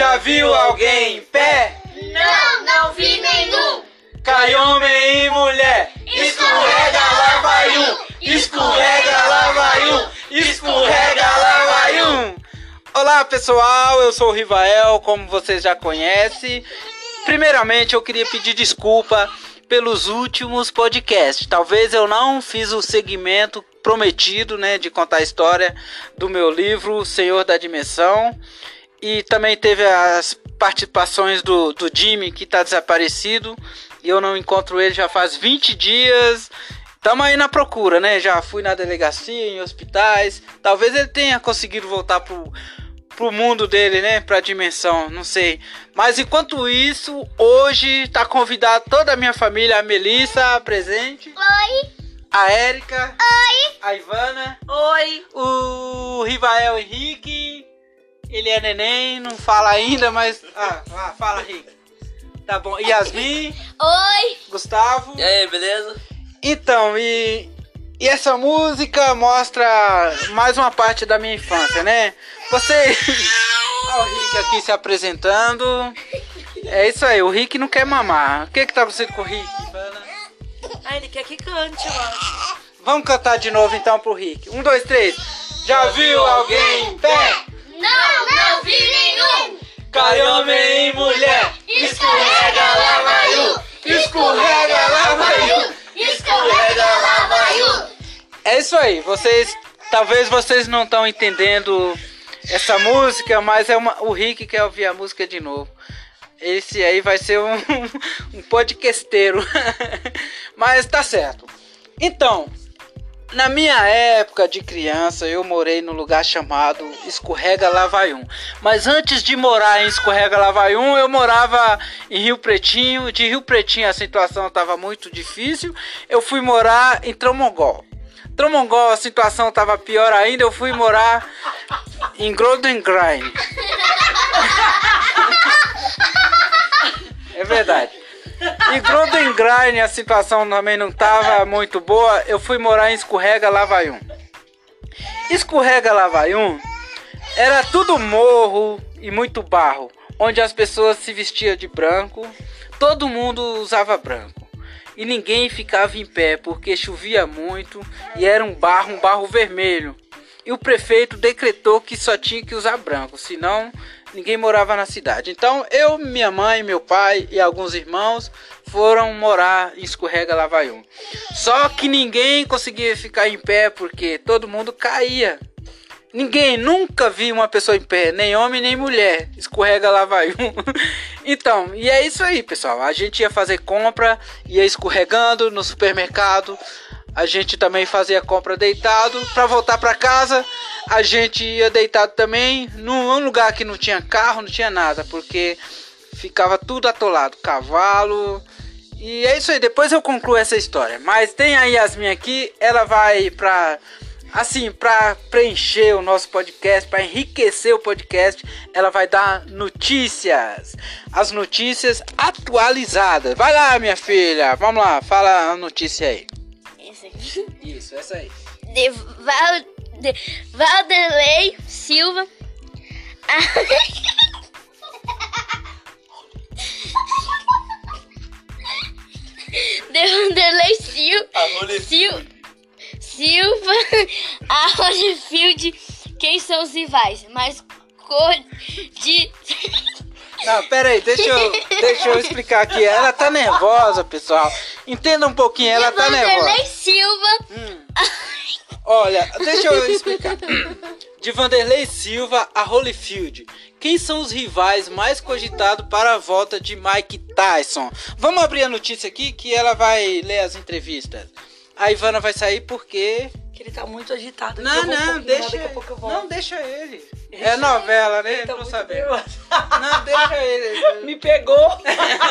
Já viu alguém em pé? Não, não vi nenhum. Cai homem e mulher. Escorrega, lá vai um. Escorrega, lá vai um. Escorrega, lá vai um. Olá pessoal, eu sou o Rivael, como vocês já conhecem. Primeiramente eu queria pedir desculpa pelos últimos podcasts. Talvez eu não fiz o segmento prometido, né, de contar a história do meu livro Senhor da Dimensão. E também teve as participações do, do Jimmy, que está desaparecido. E eu não encontro ele já faz 20 dias. Tamo aí na procura, né? Já fui na delegacia, em hospitais. Talvez ele tenha conseguido voltar pro, pro mundo dele, né? Pra dimensão, não sei. Mas enquanto isso, hoje tá convidado toda a minha família, a Melissa presente. Oi. A Érica. Oi. A Ivana. Oi. O Rivael Henrique. Ele é neném, não fala ainda, mas. Ah, ah fala, Henrique. Tá bom. Yasmin. Oi. Gustavo. E aí, beleza? Então, e, e essa música mostra mais uma parte da minha infância, né? Você. Olha o Rick aqui se apresentando. É isso aí, o Rick não quer mamar. O que que tá acontecendo com o Rick? Ah, ele quer que cante, eu acho. Vamos cantar de novo então pro Rick. Um, dois, três. Já viu alguém em pé? Cai homem e mulher. Escorrega, lá vai um. Escorrega, lá vai um. Escorrega, lá vai um. É isso aí, vocês. Talvez vocês não estão entendendo essa música, mas é uma, o Rick quer ouvir a música de novo. Esse aí vai ser um, um podcasteiro. mas tá certo. Então, na minha época de criança, eu morei no lugar chamado Escorrega Lavaium. Mas antes de morar em Escorrega Lavaium, eu morava em Rio Pretinho. De Rio Pretinho a situação estava muito difícil. Eu fui morar em Tromongol. Tromongol a situação estava pior ainda. Eu fui morar em Golden Grind. É verdade. E Golden Grind a situação também não estava muito boa. Eu fui morar em Escorrega Lavaium. Escorrega Lavaium era tudo morro e muito barro, onde as pessoas se vestiam de branco, todo mundo usava branco. E ninguém ficava em pé porque chovia muito e era um barro, um barro vermelho. E o prefeito decretou que só tinha que usar branco, senão ninguém morava na cidade. Então eu, minha mãe, meu pai e alguns irmãos foram morar em Escorrega Lavaium. Só que ninguém conseguia ficar em pé porque todo mundo caía. Ninguém nunca viu uma pessoa em pé, nem homem nem mulher. Escorrega Lavaium. então, e é isso aí, pessoal. A gente ia fazer compra, ia escorregando no supermercado. A gente também fazia compra deitado. Para voltar para casa, a gente ia deitado também num lugar que não tinha carro, não tinha nada, porque ficava tudo atolado, cavalo. E é isso aí, depois eu concluo essa história. Mas tem a Yasmin aqui, ela vai pra assim, para preencher o nosso podcast, para enriquecer o podcast, ela vai dar notícias. As notícias atualizadas. Vai lá, minha filha. Vamos lá, fala a notícia aí. Isso, essa aí. De, Val, de Valderlei Silva. De Vanderlei Sil, Sil, Silva, a Holyfield, quem são os rivais? Mas cor de. Não, pera aí, deixa eu, deixa eu explicar aqui. Ela tá nervosa, pessoal. Entenda um pouquinho, ela tá nervosa. Vanderlei Silva. Olha, deixa eu explicar. De Vanderlei Silva a Holyfield. Quem são os rivais mais cogitados para a volta de Mike Tyson? Vamos abrir a notícia aqui que ela vai ler as entrevistas. A Ivana vai sair porque. Que ele tá muito agitado. Não, um não, pouquinho, deixa. Daqui a pouco eu volto. Não, deixa ele. Deixa É novela, né? Ele tá Não sabendo. Não, deixa ele. Me pegou.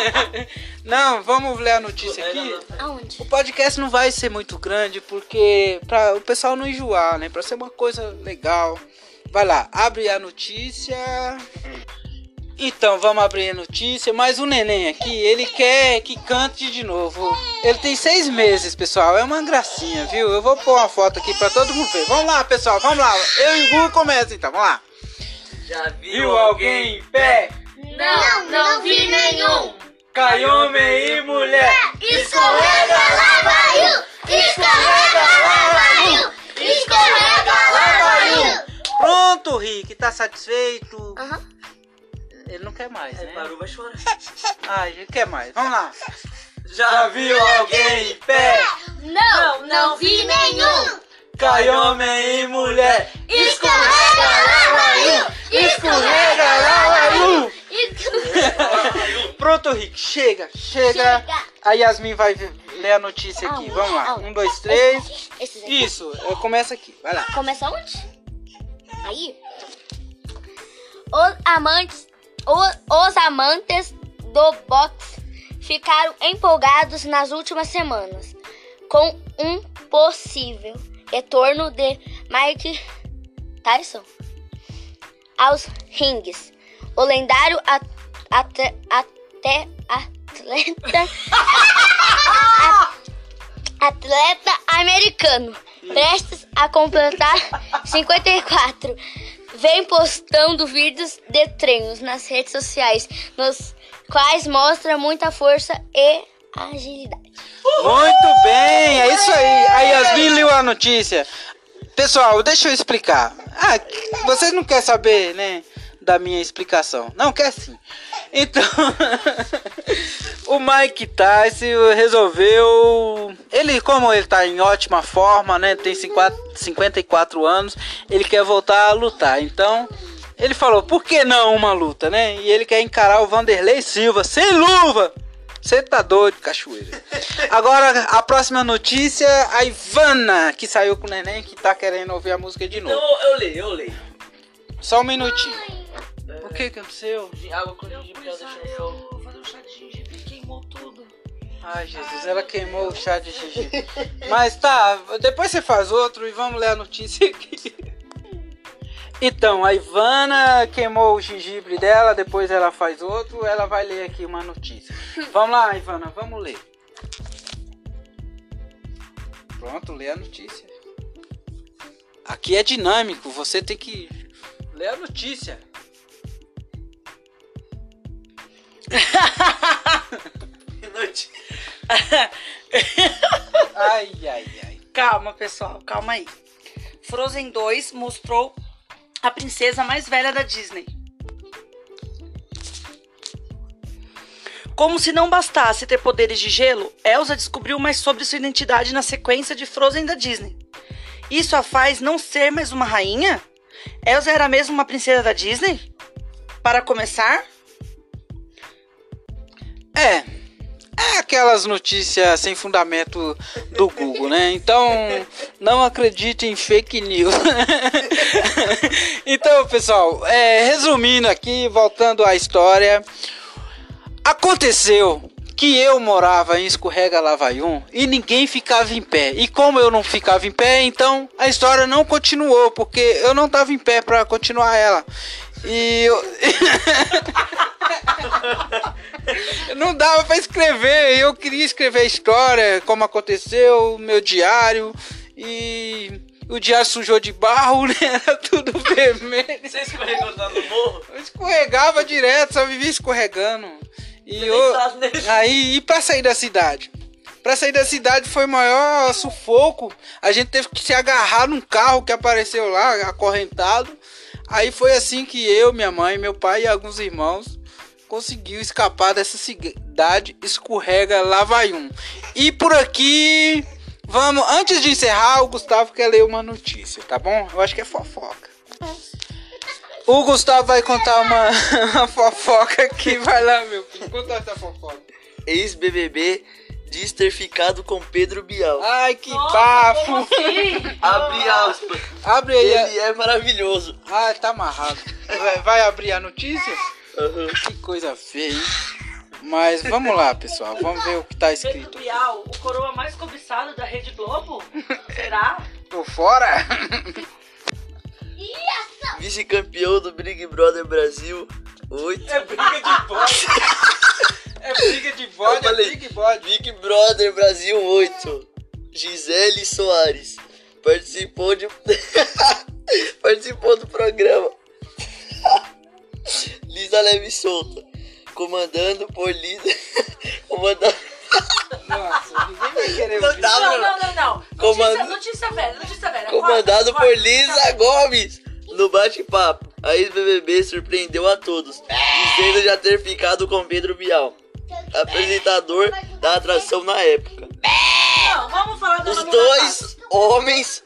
Não, vamos ler a notícia aqui. Aonde? O podcast não vai ser muito grande porque para o pessoal não enjoar, né? Para ser uma coisa legal. Vai lá, abre a notícia. Então, vamos abrir a notícia. Mas o neném aqui, ele quer que cante de novo. Ele tem seis meses, pessoal. É uma gracinha, viu? Eu vou pôr uma foto aqui para todo mundo ver. Vamos lá, pessoal, vamos lá. Eu e o Gu começa então, vamos lá. Já viu, Viu alguém em pé? Não, não vi nenhum. Cai homem e mulher. Escorrega, lá vai um. Escorrega, lá vai um. Escorrega, lá vai um. Pronto, Rick, tá satisfeito? Aham. Ele não quer mais, né? parou, vai chorar. Ah, ele quer mais. Vamos lá. Já viu alguém em pé? Não, não vi nenhum. Cai homem e mulher. Escorrega, lá vai um. Escorrega, lá. Escorrega. Pronto, Rick, chega, chega. Chega. A Yasmin vai ler a notícia aqui. Ah, Vamos lá. ah, Um, dois, três. Isso, eu começo aqui. Vai lá. Começa onde? Aí. Os amantes, os amantes do boxe ficaram empolgados nas últimas semanas com um possível retorno de Mike Tyson aos rings. O lendário at- ate- até atleta a- atleta americano prestes a completar 54 vem postando vídeos de treinos nas redes sociais nos quais mostra muita força e agilidade. Muito bem, é isso aí. A Yasmin leu a notícia. Pessoal, deixa eu explicar. Ah, vocês não querem saber, né, da minha explicação? Não, quer sim. Então, o Mike Tyson resolveu... Ele, como ele tá em ótima forma, né, tem 50 54 anos, ele quer voltar a lutar. Então, ele falou, por que não uma luta, né? E ele quer encarar o Vanderlei Silva sem luva. Você tá doido, cachoeira. Agora, a próxima notícia, a Ivana, que saiu com o neném, que tá querendo ouvir a música de novo. Então eu leio, eu leio. Só um minutinho. O que que aconteceu? Água com Eu gengibre que ela deixou no chão. eu fazer um chá de gengibre e queimou tudo. Ai, Jesus, ela queimou o chá de gengibre. Mas tá, depois você faz outro e vamos ler a notícia aqui. Então, a Ivana queimou o gengibre dela, depois ela faz outro, ela vai ler aqui uma notícia. Vamos lá, Ivana, vamos ler. Pronto, lê a notícia. Aqui é dinâmico, você tem que ler a notícia. Noite. Ai, ai, ai. Calma, pessoal, calma aí. Frozen 2 mostrou a princesa mais velha da Disney. Como se não bastasse ter poderes de gelo, Elsa descobriu mais sobre sua identidade na sequência de Frozen da Disney. Isso a faz não ser mais uma rainha? Elsa era mesmo uma princesa da Disney? Para começar, É. É aquelas notícias sem fundamento do Google, né? Então, não acredite em fake news. então, pessoal, é, resumindo aqui, voltando à história. Aconteceu que eu morava em Escorrega Lavaium e ninguém ficava em pé. E como eu não ficava em pé, então a história não continuou, porque eu não estava em pé para continuar ela. E eu... não dava para escrever. Eu queria escrever a história, como aconteceu, meu diário e o diário sujou de barro, né? Era tudo vermelho. Você escorregou lá no morro? Eu escorregava direto, só vivia escorregando. E eu, né? aí, e pra sair da cidade? Pra sair da cidade foi o maior sufoco. A gente teve que se agarrar num carro que apareceu lá, acorrentado. Aí foi assim que eu, minha mãe, meu pai e alguns irmãos conseguiu escapar dessa cidade escorrega Lavaium. E por aqui, vamos, antes de encerrar, o Gustavo quer ler uma notícia, tá bom? Eu acho que é fofoca. O Gustavo vai contar uma, uma fofoca aqui. Vai lá, meu filho. Conta essa fofoca. Ex-BBB diz ter ficado com Pedro Bial. Ai, que bafo. Abre aspas. Abre aí. a- Ele é maravilhoso. Ah, tá amarrado. Vai, vai abrir a notícia? Aham. Que coisa feia, hein? Mas vamos lá, pessoal. Vamos ver o que tá Pedro escrito. Bial, o coroa mais cobiçado da Rede Globo? Será? Por fora? Vice-campeão do Big Brother Brasil 8. É briga de bode. É briga de bode, falei. é big bode. Big Brother Brasil 8. Gisele Soares participou de participou do programa. Ponta leve e solta. Comandando por líder. Comandando. Nossa, ninguém vai querer Não dá, Não, não, não, não. Comando- Notícia, notícia velha, notícia velha. Comandado Corta, por corta, Lisa velha. Gomes. No bate-papo, a ex-BBB surpreendeu a todos, dizendo já ter ficado com Pedro Bial, apresentador da atração na época. Não, vamos falar do Os dois homens,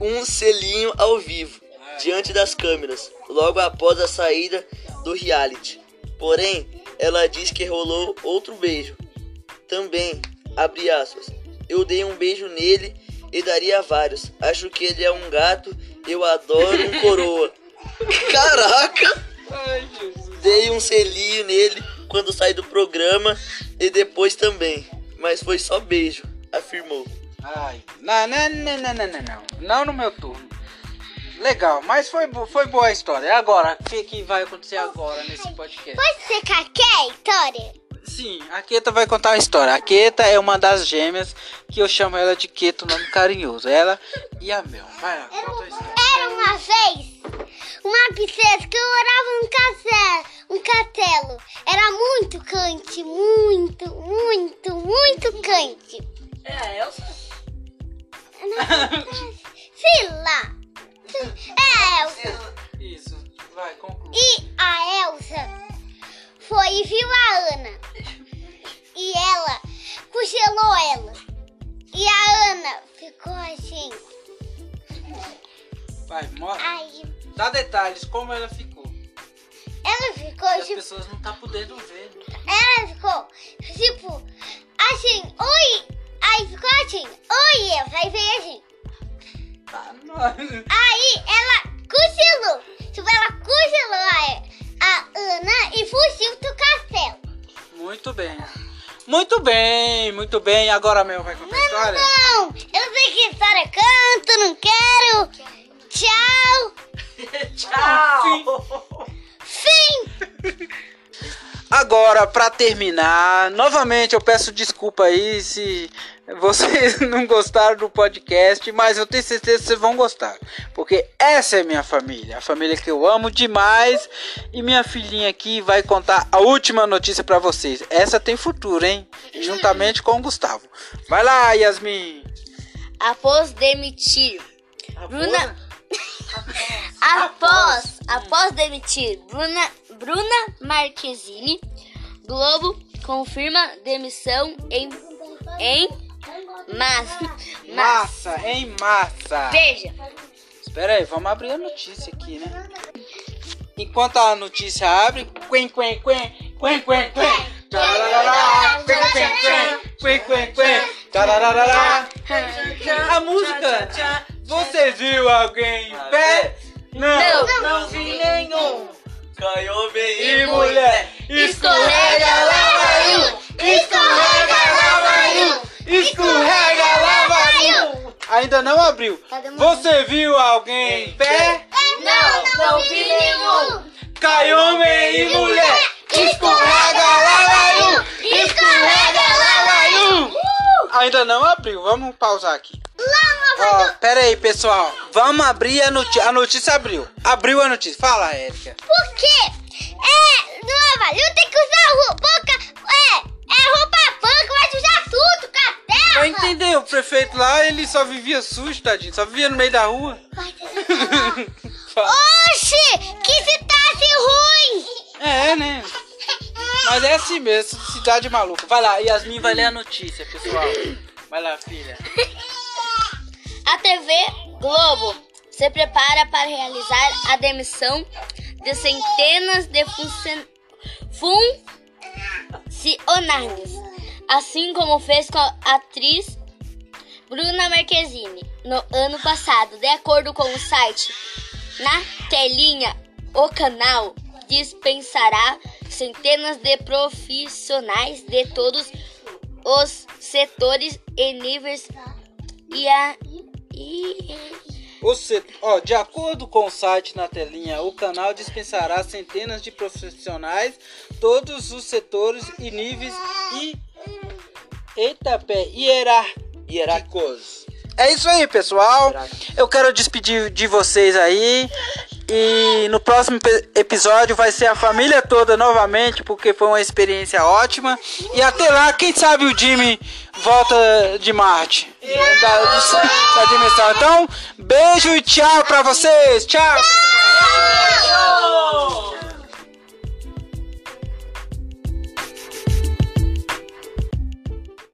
um selinho ao vivo, diante das câmeras, logo após a saída do reality. Porém, ela diz que rolou outro beijo. Também, abre aspas, eu dei um beijo nele e daria vários. Acho que ele é um gato, eu adoro um coroa. Caraca! Ai, Jesus. Dei um selinho nele quando saí do programa e depois também. Mas foi só beijo, afirmou. Ai, não, não, não, não, não, não, não. Não no meu turno. Legal, mas foi, foi boa a história. E agora, o que, que vai acontecer agora nesse podcast? Pode ser qualquer história? Sim, a Keta vai contar uma história. A Keta é uma das gêmeas que eu chamo ela de Keta, nome carinhoso. Ela e a Mel. Vai lá, conta a história. Era uma vez uma princesa que morava num castelo, um castelo. Era muito quente, muito, muito, muito quente. É a Elsa? Sei lá. É a Elsa. Isso, vai, conclua. E a Elsa foi e viu a Ana. E ela cochilou ela. E a Ana ficou assim. Vai, mostra. Aí Dá detalhes, como ela ficou. Ela ficou As tipo. pessoas não tá podendo ver. Ela ficou tipo assim, oi. Aí ficou assim, oi, Elsa. Aí veio assim. Tá. Aí ela cochilou. Tipo, ela cochilou a, a Ana e fugiu do castelo. Muito bem. Muito bem, muito bem. Agora a Mel vai contar a história. Não, eu sei que história canto, não quero. Tchau. Tchau! Agora, pra terminar, novamente eu peço desculpa aí se vocês não gostaram do podcast, mas eu tenho certeza que vocês vão gostar, porque essa é minha família, a família que eu amo demais, e minha filhinha aqui vai contar a última notícia pra vocês. Essa tem futuro, hein? Juntamente com o Gustavo. Vai lá, Yasmin. Após demitir Bruna. Após, após demitir Bruna, Bruna Marquezine, Globo confirma demissão em, em massa. Massa, em massa. Veja, Espera aí, vamos abrir a notícia aqui, né? Enquanto a notícia abre, quen, quen, quen, quen, quen, quen. A música. Você viu alguém em pé? Não. Não. Não vi nenhum. Caiu bem E mulher, escorrega, lá vai um. escorrega, lá vai um. Escorrega, lá vai um. Ainda não abriu. Você viu alguém em pé? Não, não vi nenhum. Cai homem e mulher, escorrega, Ainda não abriu, vamos pausar aqui. Ó, pera aí, pessoal. Vamos abrir a notícia. A notícia abriu. Abriu a notícia. Fala, Érica. Por quê? É, Nova, eu tenho que usar roupa. É, é roupa branca, vai sujar tudo, castelo. Vai entender, o prefeito lá, ele só vivia sujo, tadinho. Só vivia no meio da rua. Fala. Oxi, que cidade ruim. É, né? Mas é assim mesmo, cidade maluca. Vai lá, Yasmin vai ler a notícia, pessoal. Vai lá, filha. A TV Globo se prepara para realizar a demissão de centenas de funcion- funcionários, assim como fez com a atriz Bruna Marquezine no ano passado. De acordo com o site Na Telinha, o canal dispensará centenas de profissionais de todos os setores e níveis e a e O set- ó, de acordo com o site na telinha, o canal dispensará centenas de profissionais, todos os setores e níveis e eita pé, hierárquicos. É isso aí, pessoal. Eu quero despedir de vocês aí E no próximo episódio vai ser a família toda novamente, porque foi uma experiência ótima. E até lá, quem sabe o Jimmy volta de Marte. Da, da dimensão. Então, beijo e tchau pra vocês. Tchau.